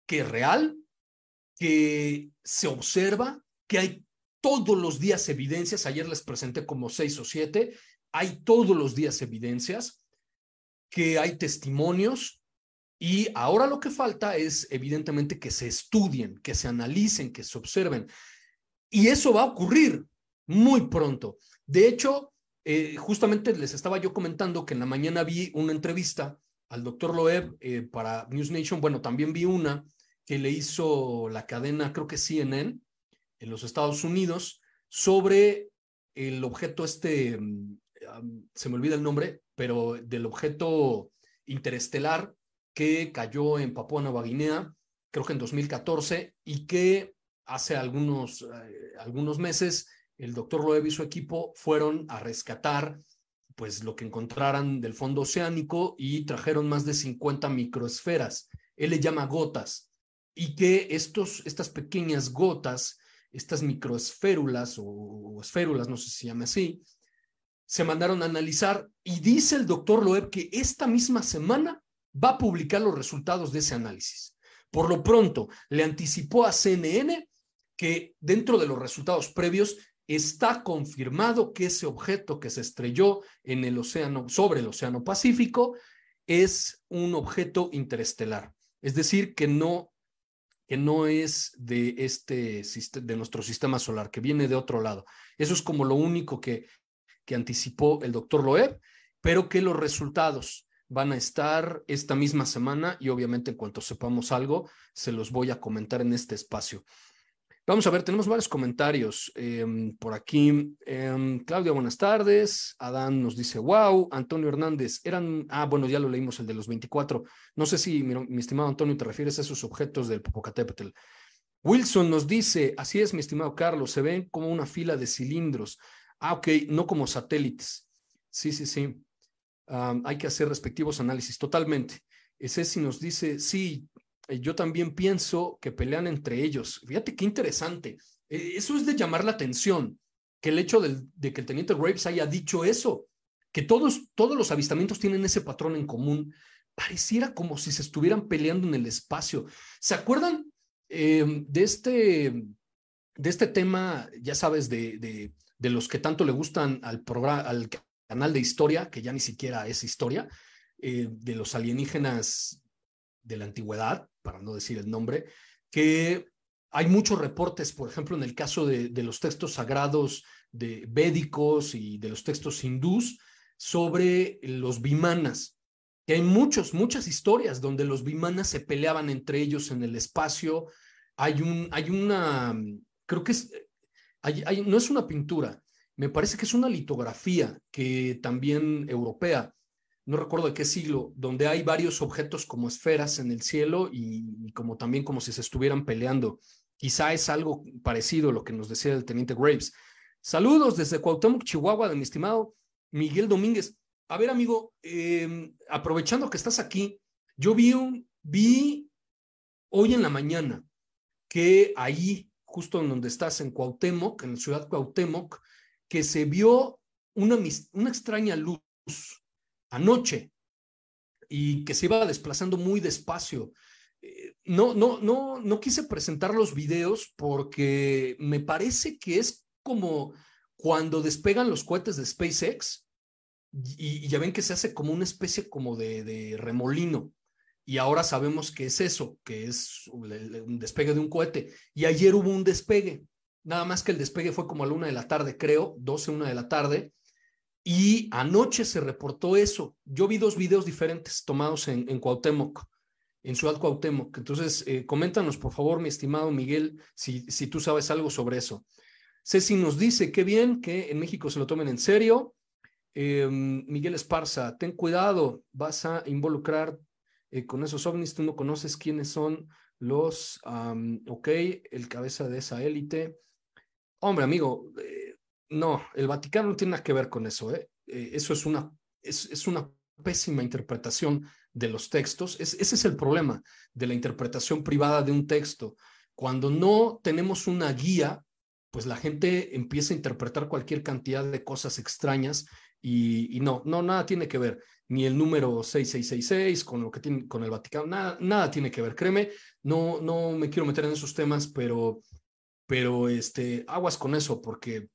que es real, que se observa, que hay todos los días evidencias, ayer les presenté como seis o siete, hay todos los días evidencias, que hay testimonios y ahora lo que falta es evidentemente que se estudien, que se analicen, que se observen. Y eso va a ocurrir muy pronto. De hecho, eh, justamente les estaba yo comentando que en la mañana vi una entrevista al doctor Loeb eh, para News Nation. Bueno, también vi una que le hizo la cadena, creo que CNN, en los Estados Unidos sobre el objeto este, mm, se me olvida el nombre, pero del objeto interestelar que cayó en Papúa Nueva Guinea, creo que en 2014, y que hace algunos, eh, algunos meses el doctor Loeb y su equipo fueron a rescatar pues lo que encontraran del fondo oceánico y trajeron más de 50 microesferas. Él le llama gotas y que estos, estas pequeñas gotas estas microesférulas o, o esférulas, no sé si se llama así, se mandaron a analizar y dice el doctor Loeb que esta misma semana va a publicar los resultados de ese análisis. Por lo pronto, le anticipó a CNN que dentro de los resultados previos está confirmado que ese objeto que se estrelló en el océano, sobre el océano Pacífico, es un objeto interestelar. Es decir, que no que no es de este de nuestro sistema solar, que viene de otro lado. Eso es como lo único que, que anticipó el doctor Loeb, pero que los resultados van a estar esta misma semana y obviamente en cuanto sepamos algo, se los voy a comentar en este espacio. Vamos a ver, tenemos varios comentarios eh, por aquí. Eh, Claudia, buenas tardes. Adán nos dice, wow. Antonio Hernández, eran, ah, bueno, ya lo leímos, el de los 24. No sé si, mi, mi estimado Antonio, te refieres a esos objetos del Popocatépetl. Wilson nos dice, así es, mi estimado Carlos, se ven como una fila de cilindros. Ah, ok, no como satélites. Sí, sí, sí. Hay que hacer respectivos análisis, totalmente. Ese sí nos dice, sí, yo también pienso que pelean entre ellos. Fíjate qué interesante. Eh, eso es de llamar la atención, que el hecho de que el teniente Graves haya dicho eso, que todos, todos los avistamientos tienen ese patrón en común. Pareciera como si se estuvieran peleando en el espacio. ¿Se acuerdan em, de, este, de este tema, ya sabes, de, de, de los que tanto le gustan al, programa, al canal de historia, que ya ni siquiera es historia, eh, de los alienígenas de la antigüedad, para no decir el nombre, que hay muchos reportes, por ejemplo, en el caso de, de los textos sagrados de védicos y de los textos hindús sobre los vimanas, que hay muchos, muchas historias donde los vimanas se peleaban entre ellos en el espacio. Hay, un, hay una, creo que es, no es una pintura, me parece que es una litografía que también europea, no recuerdo de qué siglo, donde hay varios objetos como esferas en el cielo y, como también como si se estuvieran peleando. Quizá es algo parecido a lo que nos decía el teniente Graves. Saludos desde Cuauhtémoc, Chihuahua, de mi estimado Miguel Domínguez. A ver, amigo, em, aprovechando que estás aquí, yo vi, un, vi hoy en la mañana que ahí, justo en donde estás, en Cuauhtémoc, en la ciudad Cuauhtémoc, que se vio una, una extraña luz anoche y que se iba desplazando muy despacio. Eh, no, no, no, no quise presentar los videos porque me parece que es como cuando despegan los cohetes de SpaceX y, ya ven que se hace como una especie como de, de, remolino. Y ahora sabemos que es eso, que es un despegue de un cohete. Y ayer hubo un despegue. Nada más que el despegue fue como a la una de la tarde, creo, 12, una de la tarde. Y anoche se reportó eso. Yo vi dos videos diferentes tomados en, en Cuauhtémoc, en Ciudad Cuauhtémoc. Entonces, eh, coméntanos, por favor, mi estimado Miguel, si, si tú sabes algo sobre eso. Ceci nos dice, qué bien que en México se lo tomen en serio. Em, Miguel Esparza, ten cuidado, vas a involucrar eh, con esos ovnis, tú no conoces quiénes son los, ok, el cabeza de esa élite. Hombre, amigo, eh, no, el Vaticano no tiene nada que ver con eso. ¿eh? eh eso es una, es, es, una pésima interpretación de los textos. ese es el problema de la interpretación privada de un texto. Cuando no tenemos una guía, pues la gente empieza a interpretar cualquier cantidad de cosas extrañas y, y, no, no, nada tiene que ver, ni el número 6666 con lo que tiene con el Vaticano, nada, nada tiene que ver, créeme, no, no me quiero meter en esos temas, pero pero este, aguas con eso, porque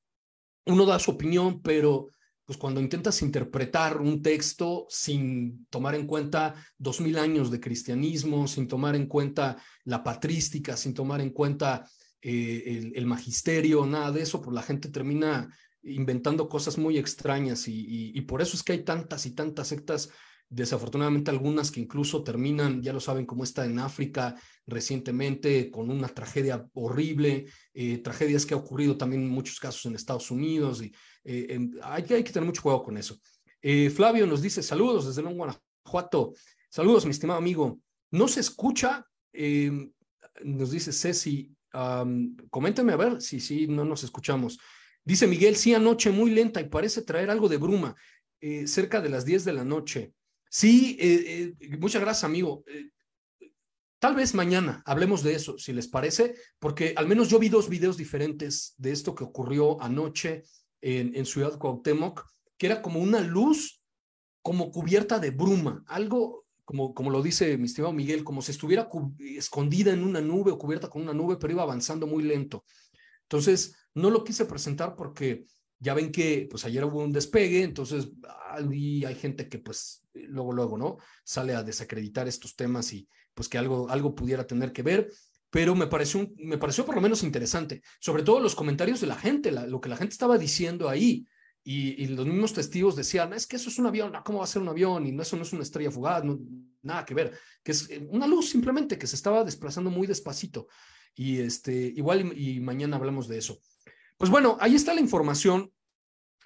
uno da su opinión, pero pues cuando intentas interpretar un texto sin tomar en cuenta dos mil años de cristianismo, sin tomar en cuenta la patrística, sin tomar en cuenta eh, el, magisterio, nada de eso, pues la gente termina inventando cosas muy extrañas y, y por eso es que hay tantas y tantas sectas desafortunadamente algunas que incluso terminan, ya lo saben, como está en África recientemente, con una tragedia horrible, eh, tragedias que ha ocurrido también en muchos casos en Estados Unidos, y eh, hay, que tener mucho cuidado con eso. Eh, Flavio nos dice, saludos desde León, Guanajuato, saludos mi estimado amigo, no se escucha, nos dice Ceci, um, a ver si sí, no nos escuchamos. Dice Miguel, sí, anoche muy lenta y parece traer algo de bruma, cerca de las 10 de la noche. Sí, eh, eh, muchas gracias, amigo. Eh, tal vez mañana hablemos de eso, si les parece, porque al menos yo vi dos videos diferentes de esto que ocurrió anoche en, Ciudad Cuauhtémoc, que era como una luz como cubierta de bruma, algo como, como lo dice mi estimado Miguel, como si estuviera escondida en una nube o cubierta con una nube, pero iba avanzando muy lento. Entonces, no lo quise presentar porque ya ven que pues ayer hubo un despegue, entonces y hay gente que pues luego, luego, ¿no? Sale a desacreditar estos temas y pues que algo, algo pudiera tener que ver, pero me pareció, me pareció por lo menos interesante, sobre todo los comentarios de la gente, lo que la gente estaba diciendo ahí. Y, los mismos testigos decían, es que eso es un avión, ¿cómo va a ser un avión? Y eso no es una estrella fugaz, no, nada que ver, que es una luz simplemente que se estaba desplazando muy despacito. Y este, igual y mañana hablamos de eso. Pues bueno, ahí está la información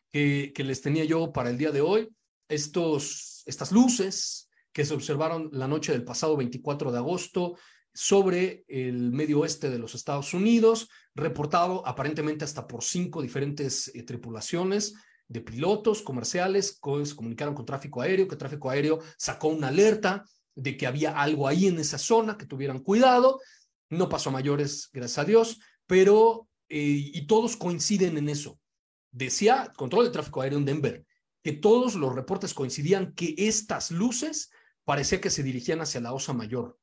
que, les tenía yo para el día de hoy. Estos, estas luces que se observaron la noche del pasado 24 de agosto sobre el medio oeste de los Estados Unidos, reportado aparentemente hasta por cinco diferentes eh, tripulaciones de pilotos comerciales que se comunicaron con tráfico aéreo, que tráfico aéreo sacó una alerta de que había algo ahí en esa zona, que tuvieran cuidado. No pasó a mayores, gracias a Dios, pero, eh, y todos coinciden en eso. Decía control de tráfico aéreo en Denver, que todos los reportes coincidían que estas luces parecía que se dirigían hacia la Osa Mayor.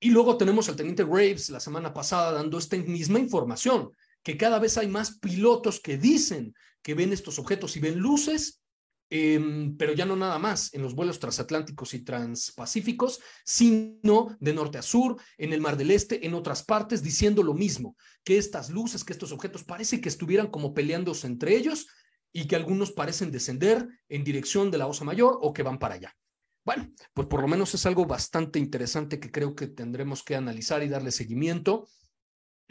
Y luego tenemos al teniente Graves la semana pasada dando esta misma información, que cada vez hay más pilotos que dicen que ven estos objetos y ven luces, em, pero ya no nada más en los vuelos transatlánticos y transpacíficos, sino de norte a sur, en el Mar del Este, en otras partes, diciendo lo mismo, que estas luces, que estos objetos parece que estuvieran como peleándose entre ellos y que algunos parecen descender en dirección de la Osa Mayor o que van para allá. Bueno, pues por lo menos es algo bastante interesante que creo que tendremos que analizar y darle seguimiento,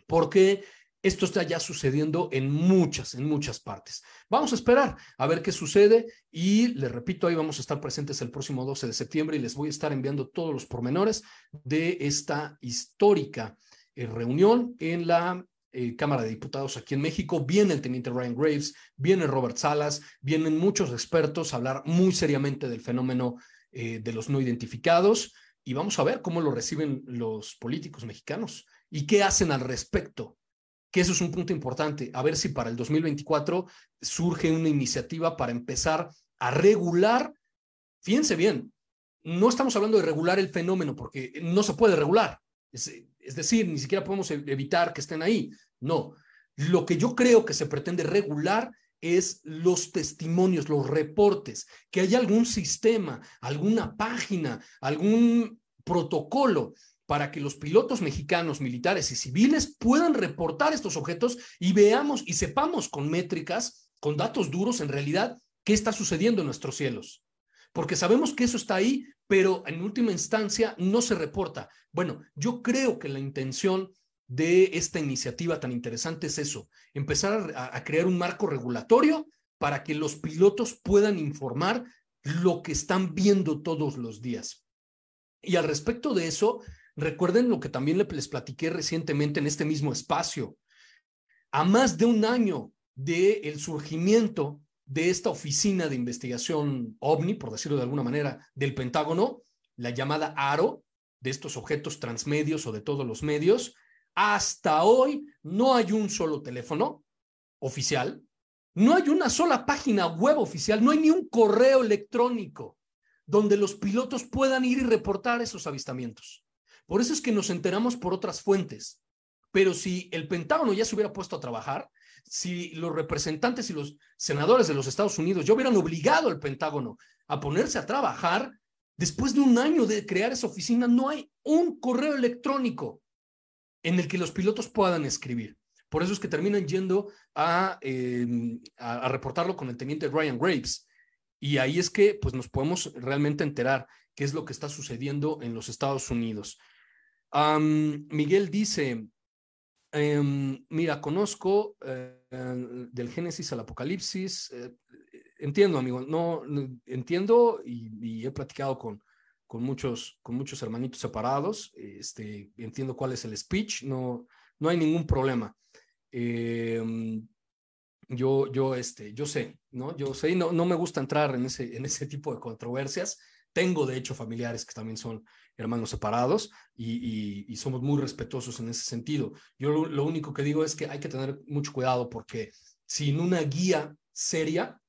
porque esto está ya sucediendo en muchas, en muchas partes. Vamos a esperar a ver qué sucede y les repito, ahí vamos a estar presentes el próximo 12 de septiembre y les voy a estar enviando todos los pormenores de esta histórica eh, reunión en la eh, Cámara de Diputados aquí en México. Viene el teniente Ryan Graves, viene Robert Salas, vienen muchos expertos a hablar muy seriamente del fenómeno eh, de los no identificados y vamos a ver cómo lo reciben los políticos mexicanos y qué hacen al respecto que eso es un punto importante, a ver si para el 2024 surge una iniciativa para empezar a regular, fíjense bien, no estamos hablando de regular el fenómeno porque no se puede regular, es, decir, ni siquiera podemos e-, evitar que estén ahí, no. Lo que yo creo que se pretende regular es los testimonios, los reportes, que haya algún sistema, alguna página, algún protocolo para que los pilotos mexicanos, militares y civiles puedan reportar estos objetos y veamos y sepamos con métricas, con datos duros en realidad, qué está sucediendo en nuestros cielos. Porque sabemos que eso está ahí, pero en última instancia no se reporta. Bueno, yo creo que la intención de esta iniciativa tan interesante es eso, empezar a, crear un marco regulatorio para que los pilotos puedan informar lo que están viendo todos los días. Y al respecto de eso, Recuerden lo que también les platiqué recientemente en este mismo espacio. A más de un año del el surgimiento de esta oficina de investigación OVNI, por decirlo de alguna manera, del Pentágono, la llamada ARO, de estos objetos transmedios o de todos los medios, hasta hoy no hay un solo teléfono oficial, no hay una sola página web oficial, no hay ni un correo electrónico donde los pilotos puedan ir y reportar esos avistamientos. Por eso es que nos enteramos por otras fuentes. Pero si el Pentágono ya se hubiera puesto a trabajar, si los representantes y los senadores de los Estados Unidos ya hubieran obligado al Pentágono a ponerse a trabajar, después de un año de crear esa oficina, no hay un correo electrónico en el que los pilotos puedan escribir. Por eso es que terminan yendo a, em, a, reportarlo con el teniente Ryan Graves. Y ahí es que pues, nos podemos realmente enterar qué es lo que está sucediendo en los Estados Unidos. Miguel dice, em, mira, conozco eh, del Génesis al Apocalipsis, eh, entiendo, amigo, no, entiendo y, he platicado con, con, muchos, con muchos hermanitos separados, este, entiendo cuál es el speech, no, no hay ningún problema. Em, yo, yo, este, yo sé, ¿no? Yo sé, no, no me gusta entrar en ese, en ese tipo de controversias. Tengo, de hecho, familiares que también son hermanos separados y, somos muy respetuosos en ese sentido. Yo lo, único que digo es que hay que tener mucho cuidado porque sin una guía seria,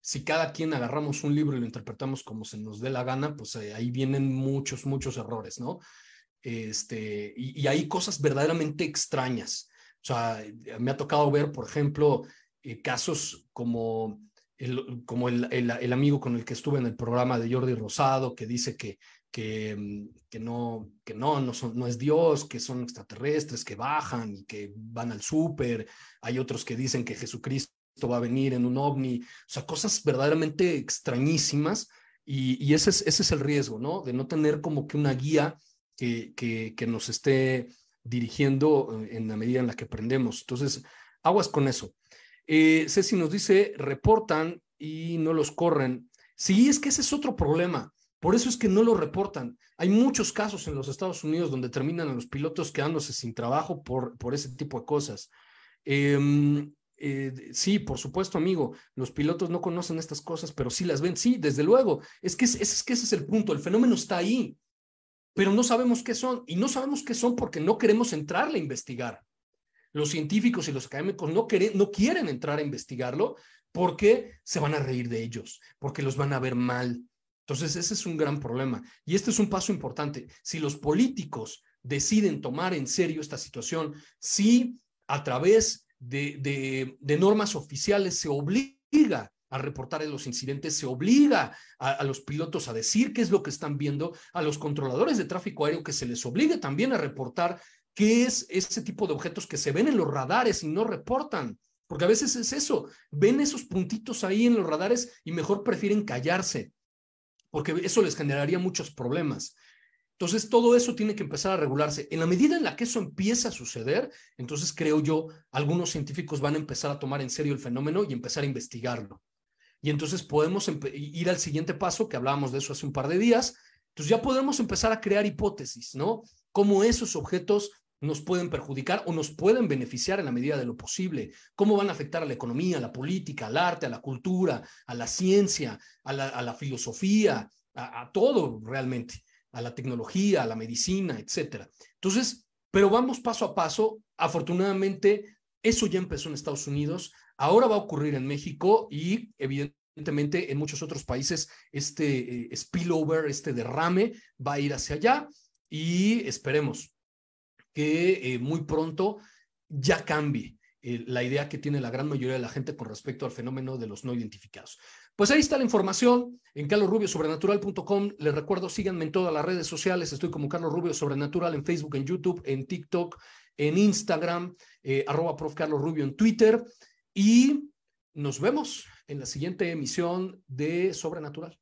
si cada quien agarramos un libro y lo interpretamos como se nos dé la gana, pues eh, ahí vienen muchos, muchos errores, ¿no? Este, y, hay cosas verdaderamente extrañas. O sea, me ha tocado ver, por ejemplo, eh, casos como el, como el, el, amigo con el que estuve en el programa de Jordi Rosado, que dice que que, mm, que, no, que no, no, son, no es Dios, que son extraterrestres, que bajan y que van al súper. Hay otros que dicen que Jesucristo va a venir en un ovni. O sea, cosas verdaderamente extrañísimas. Y, y ese, es, ese es el riesgo, ¿no? De no tener como que una guía que, que, que nos esté dirigiendo eh, en la medida en la que aprendemos. Entonces, aguas con eso. Eh, Ceci nos dice, reportan y no los corren. Sí, es que ese es otro problema. Por eso es que no lo reportan. Hay muchos casos en los Estados Unidos donde terminan los pilotos quedándose sin trabajo por, por ese tipo de cosas. Em, eh, sí, por supuesto, amigo, los pilotos no conocen estas cosas, pero sí las ven. Sí, desde luego. Es que ese es el punto. El fenómeno está ahí. pero no sabemos qué son. Y no sabemos qué son porque no queremos entrarle a investigar. Los científicos y los académicos no, quieren, no quieren entrar a investigarlo porque se van a reír de ellos, porque los van a ver mal. Entonces, ese es un gran problema. Y este es un paso importante. Si los políticos deciden tomar en serio esta situación, si a través de, de, normas oficiales se obliga a reportar los incidentes, se obliga a, a, los pilotos a decir qué es lo que están viendo, a los controladores de tráfico aéreo que se les obligue también a reportar qué es ese tipo de objetos que se ven en los radares y no reportan. Porque a veces es eso, ven esos puntitos ahí en los radares y mejor prefieren callarse, porque eso les generaría muchos problemas. Entonces, todo eso tiene que empezar a regularse. En la medida en la que eso empieza a suceder, entonces creo yo, algunos científicos van a empezar a tomar en serio el fenómeno y empezar a investigarlo. Y entonces podemos ir al siguiente paso, que hablábamos de eso hace un par de días. Entonces ya podemos empezar a crear hipótesis, ¿no? Cómo esos objetos nos pueden perjudicar o nos pueden beneficiar en la medida de lo posible, cómo van a afectar a la economía, a la política, al arte, a la cultura, a la ciencia, a la, filosofía, a, todo realmente, a la tecnología, a la medicina, etcétera. Entonces, pero vamos paso a paso. Afortunadamente, eso ya empezó en Estados Unidos, ahora va a ocurrir en México y evidentemente en muchos otros países este eh, spillover, este derrame va a ir hacia allá y esperemos que eh, muy pronto ya cambie eh, la idea que tiene la gran mayoría de la gente con respecto al fenómeno de los no identificados. Pues ahí está la información en carlosrubiosobrenatural.com. Les recuerdo, síganme en todas las redes sociales. Estoy como Carlos Rubio Sobrenatural en Facebook, en YouTube, en TikTok, en Instagram, eh, arroba prof. Carlos Rubio en Twitter. Y nos vemos en la siguiente emisión de Sobrenatural.